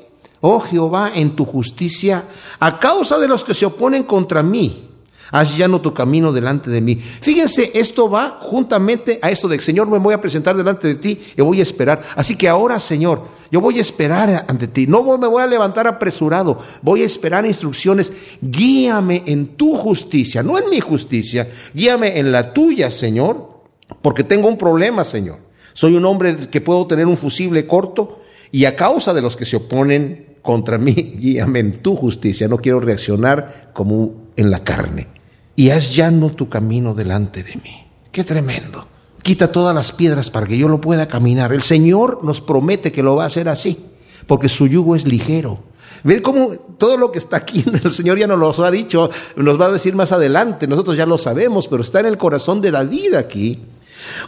oh Jehová, en tu justicia, a causa de los que se oponen contra mí haz no tu camino delante de mí. Fíjense, esto va juntamente a esto de, Señor, me voy a presentar delante de ti y voy a esperar. Así que ahora, Señor, yo voy a esperar ante ti. No me voy a levantar apresurado, voy a esperar instrucciones. Guíame en tu justicia, no en mi justicia, guíame en la tuya, Señor, porque tengo un problema, Señor. Soy un hombre que puedo tener un fusible corto y a causa de los que se oponen contra mí, <laughs> guíame en tu justicia. No quiero reaccionar como en la carne y haz llano tu camino delante de mí. Qué tremendo. Quita todas las piedras para que yo lo pueda caminar. El Señor nos promete que lo va a hacer así, porque su yugo es ligero. Ven cómo todo lo que está aquí, <laughs> el Señor ya nos lo ha dicho, nos va a decir más adelante, nosotros ya lo sabemos, pero está en el corazón de David aquí.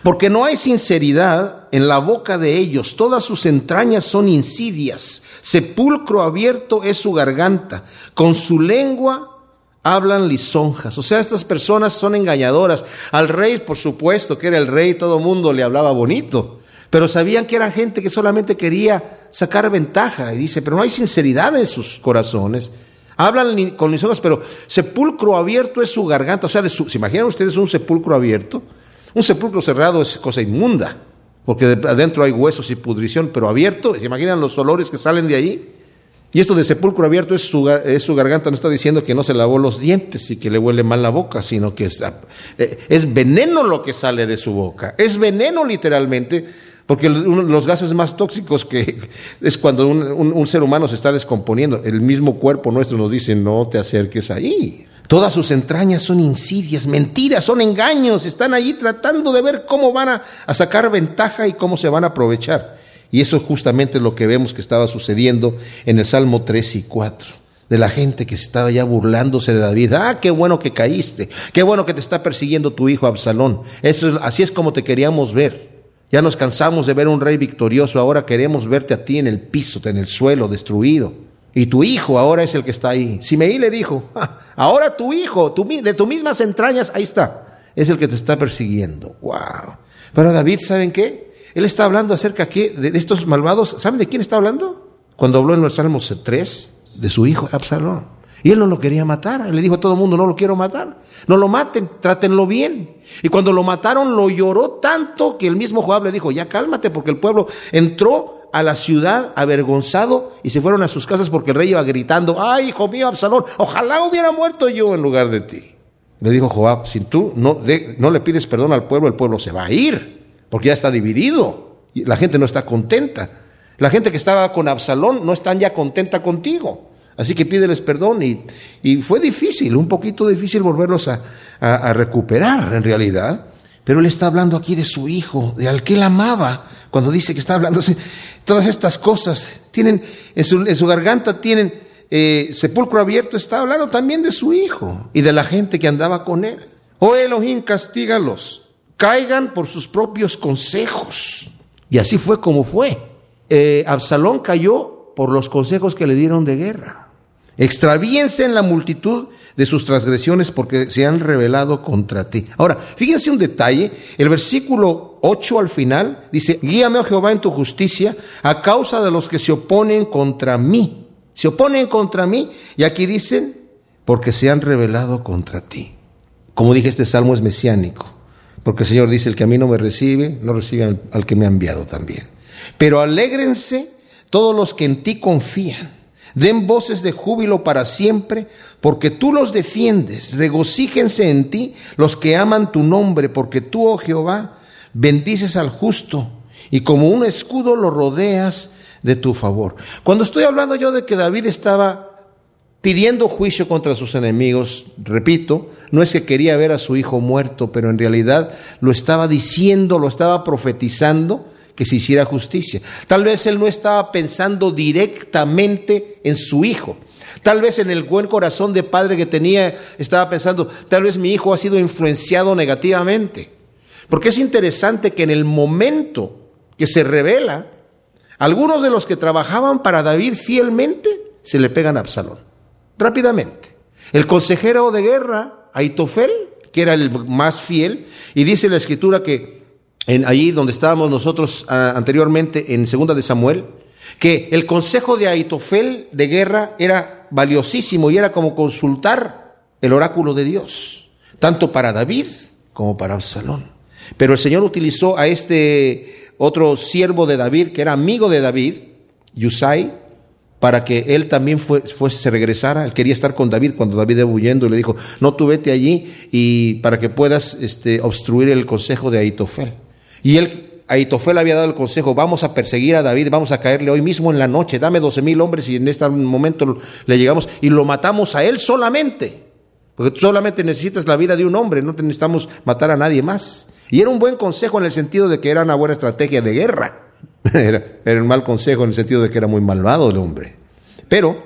Porque no hay sinceridad en la boca de ellos, todas sus entrañas son insidias, sepulcro abierto es su garganta, con su lengua hablan lisonjas. O sea, estas personas son engañadoras. Al rey, por supuesto, que era el rey, todo mundo le hablaba bonito. Pero sabían que eran gente que solamente quería sacar ventaja. Y dice, pero no hay sinceridad en sus corazones. Hablan con mis ojos, pero sepulcro abierto es su garganta. O sea, ¿se imaginan ustedes un sepulcro abierto? Un sepulcro cerrado es cosa inmunda, porque adentro hay huesos y pudrición, pero abierto, ¿se imaginan los olores que salen de ahí? Y esto de sepulcro abierto es su, es su, garganta, no está diciendo que no se lavó los dientes y que le huele mal la boca, sino que es, eh, es veneno lo que sale de su boca. Es veneno literalmente, porque los gases más tóxicos que <laughs> es cuando un, un ser humano se está descomponiendo, el mismo cuerpo nuestro nos dice, no te acerques ahí. Todas sus entrañas son insidias, mentiras, son engaños, están allí tratando de ver cómo van a, a sacar ventaja y cómo se van a aprovechar. Y eso es justamente lo que vemos que estaba sucediendo en el Salmo 3 y 4 de la gente que se estaba ya burlándose de David. Ah, qué bueno que caíste, qué bueno que te está persiguiendo tu hijo Absalón. Eso así es como te queríamos ver. Ya nos cansamos de ver un rey victorioso, ahora queremos verte a ti en el piso, en el suelo, destruido. Y tu hijo ahora es el que está ahí. Simeí le dijo, ah, ahora tu hijo, de tus mismas entrañas, ahí está, es el que te está persiguiendo. Wow. Pero David, ¿saben qué? Él está hablando acerca de, estos malvados. ¿Saben de quién está hablando? Cuando habló en los Salmos 3, de su hijo Absalón. Y él no lo quería matar. Le dijo a todo el mundo, no lo quiero matar. No lo maten, trátenlo bien. Y cuando lo mataron, lo lloró tanto que el mismo Joab le dijo, ya cálmate, porque el pueblo entró a la ciudad avergonzado y se fueron a sus casas porque el rey iba gritando, ay, hijo mío, Absalón, ojalá hubiera muerto yo en lugar de ti. Le dijo Joab, si tú no, no le pides perdón al pueblo, el pueblo se va a ir porque ya está dividido. Y la gente no está contenta. La gente que estaba con Absalón no está ya contenta contigo. Así que pídeles perdón y, y fue difícil, un poquito difícil volverlos a, a, recuperar en realidad. Pero él está hablando aquí de su hijo, de al que él amaba, cuando dice que está hablando, todas estas cosas tienen, en su, en su garganta tienen eh, sepulcro abierto, está hablando también de su hijo y de la gente que andaba con él. Oh Elohim, castígalos caigan por sus propios consejos. Y así fue como fue. Eh, Absalón cayó por los consejos que le dieron de guerra. Extravíense en la multitud de sus transgresiones porque se han rebelado contra ti. Ahora, fíjense un detalle, el versículo 8 al final dice, guíame, oh Jehová, en tu justicia a causa de los que se oponen contra mí. Se oponen contra mí y aquí dicen, porque se han rebelado contra ti. Como dije, este salmo es mesiánico. Porque el Señor dice, el que a mí no me recibe, no recibe al, que me ha enviado también. Pero alégrense todos los que en ti confían. Den voces de júbilo para siempre, porque tú los defiendes. Regocíjense en ti los que aman tu nombre, porque tú, oh Jehová, bendices al justo y como un escudo lo rodeas de tu favor. Cuando estoy hablando yo de que David estaba pidiendo juicio contra sus enemigos. Repito, no es que quería ver a su hijo muerto, pero en realidad lo estaba diciendo, lo estaba profetizando que se hiciera justicia. Tal vez él no estaba pensando directamente en su hijo. Tal vez en el buen corazón de padre que tenía estaba pensando, tal vez mi hijo ha sido influenciado negativamente. Porque es interesante que en el momento que se revela, algunos de los que trabajaban para David fielmente se le pegan a Absalón rápidamente. El consejero de guerra, Aitofel, que era el más fiel, y dice la escritura que en, allí donde estábamos nosotros ah, anteriormente, en segunda de Samuel, que el consejo de Aitofel de guerra era valiosísimo y era como consultar el oráculo de Dios, tanto para David como para Absalón. Pero el Señor utilizó a este otro siervo de David, que era amigo de David, Yusai, para que él también fue, se regresara. Él quería estar con David cuando David iba huyendo y le dijo, no, tú vete allí y para que puedas este, obstruir el consejo de Aitofel. Y él, Aitofel había dado el consejo, vamos a perseguir a David, vamos a caerle hoy mismo en la noche, dame doce mil hombres y en este momento le llegamos y lo matamos a él solamente. Porque solamente necesitas la vida de un hombre, no necesitamos matar a nadie más. Y era un buen consejo en el sentido de que era una buena estrategia de guerra. <laughs> Era, un mal consejo en el sentido de que era muy malvado el hombre. Pero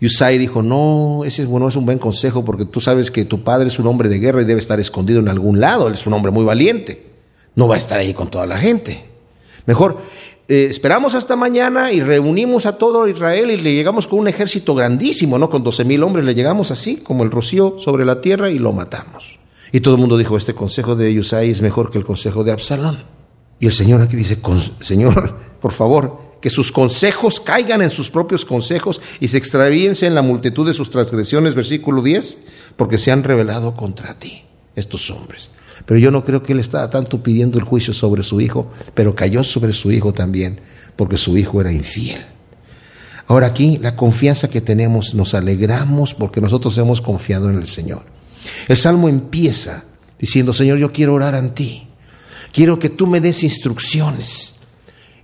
Yusai dijo, no, ese es, bueno, es un buen consejo porque tú sabes que tu padre es un hombre de guerra y debe estar escondido en algún lado. Él es un hombre muy valiente. No va a estar ahí con toda la gente. Mejor, eh, esperamos hasta mañana y reunimos a todo Israel y le llegamos con un ejército grandísimo, ¿no? Con doce mil hombres le llegamos así, como el rocío sobre la tierra y lo matamos. Y todo el mundo dijo, este consejo de Yusai es mejor que el consejo de Absalón. Y el Señor aquí dice, Señor, por favor, que sus consejos caigan en sus propios consejos y se extravíense en la multitud de sus transgresiones, versículo 10, porque se han rebelado contra ti, estos hombres. Pero yo no creo que él estaba tanto pidiendo el juicio sobre su hijo, pero cayó sobre su hijo también, porque su hijo era infiel. Ahora aquí la confianza que tenemos, nos alegramos porque nosotros hemos confiado en el Señor. El salmo empieza diciendo, Señor, yo quiero orar en ti. Quiero que tú me des instrucciones.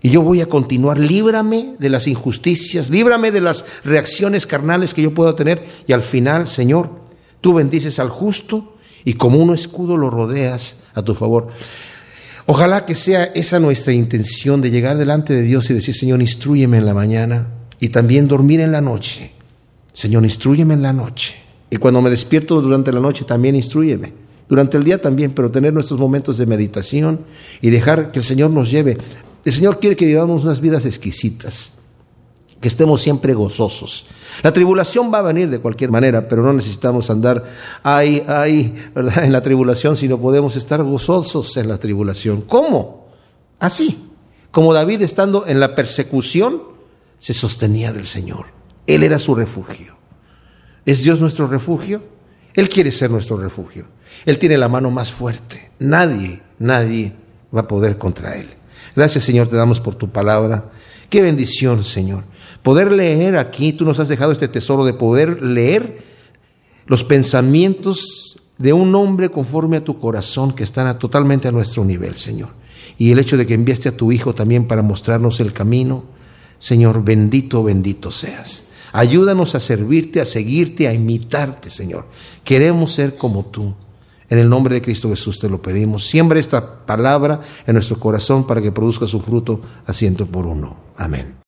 Y yo voy a continuar, líbrame de las injusticias, líbrame de las reacciones carnales que yo pueda tener. Y al final, Señor, tú bendices al justo y como un escudo lo rodeas a tu favor. Ojalá que sea esa nuestra intención de llegar delante de Dios y decir, Señor, instruyeme en la mañana y también dormir en la noche. Señor, instruyeme en la noche. Y cuando me despierto durante la noche, también instruyeme. Durante el día también, pero tener nuestros momentos de meditación y dejar que el Señor nos lleve. El Señor quiere que vivamos unas vidas exquisitas, que estemos siempre gozosos. La tribulación va a venir de cualquier manera, pero no necesitamos andar ahí, ahí, ¿verdad? <laughs> En la tribulación, sino podemos estar gozosos en la tribulación. ¿Cómo? Así, como David estando en la persecución, se sostenía del Señor. Él era su refugio. ¿Es Dios nuestro refugio? Él quiere ser nuestro refugio. Él tiene la mano más fuerte. Nadie, nadie va a poder contra Él. Gracias Señor, te damos por tu palabra. Qué bendición, Señor. Poder leer aquí, tú nos has dejado este tesoro de poder leer los pensamientos de un hombre conforme a tu corazón que están totalmente a nuestro nivel, Señor. Y el hecho de que enviaste a tu Hijo también para mostrarnos el camino, Señor, bendito, bendito seas. Ayúdanos a servirte, a seguirte, a imitarte, Señor. Queremos ser como tú. En el nombre de Cristo Jesús te lo pedimos. Siembra esta palabra en nuestro corazón para que produzca su fruto a ciento por uno. Amén.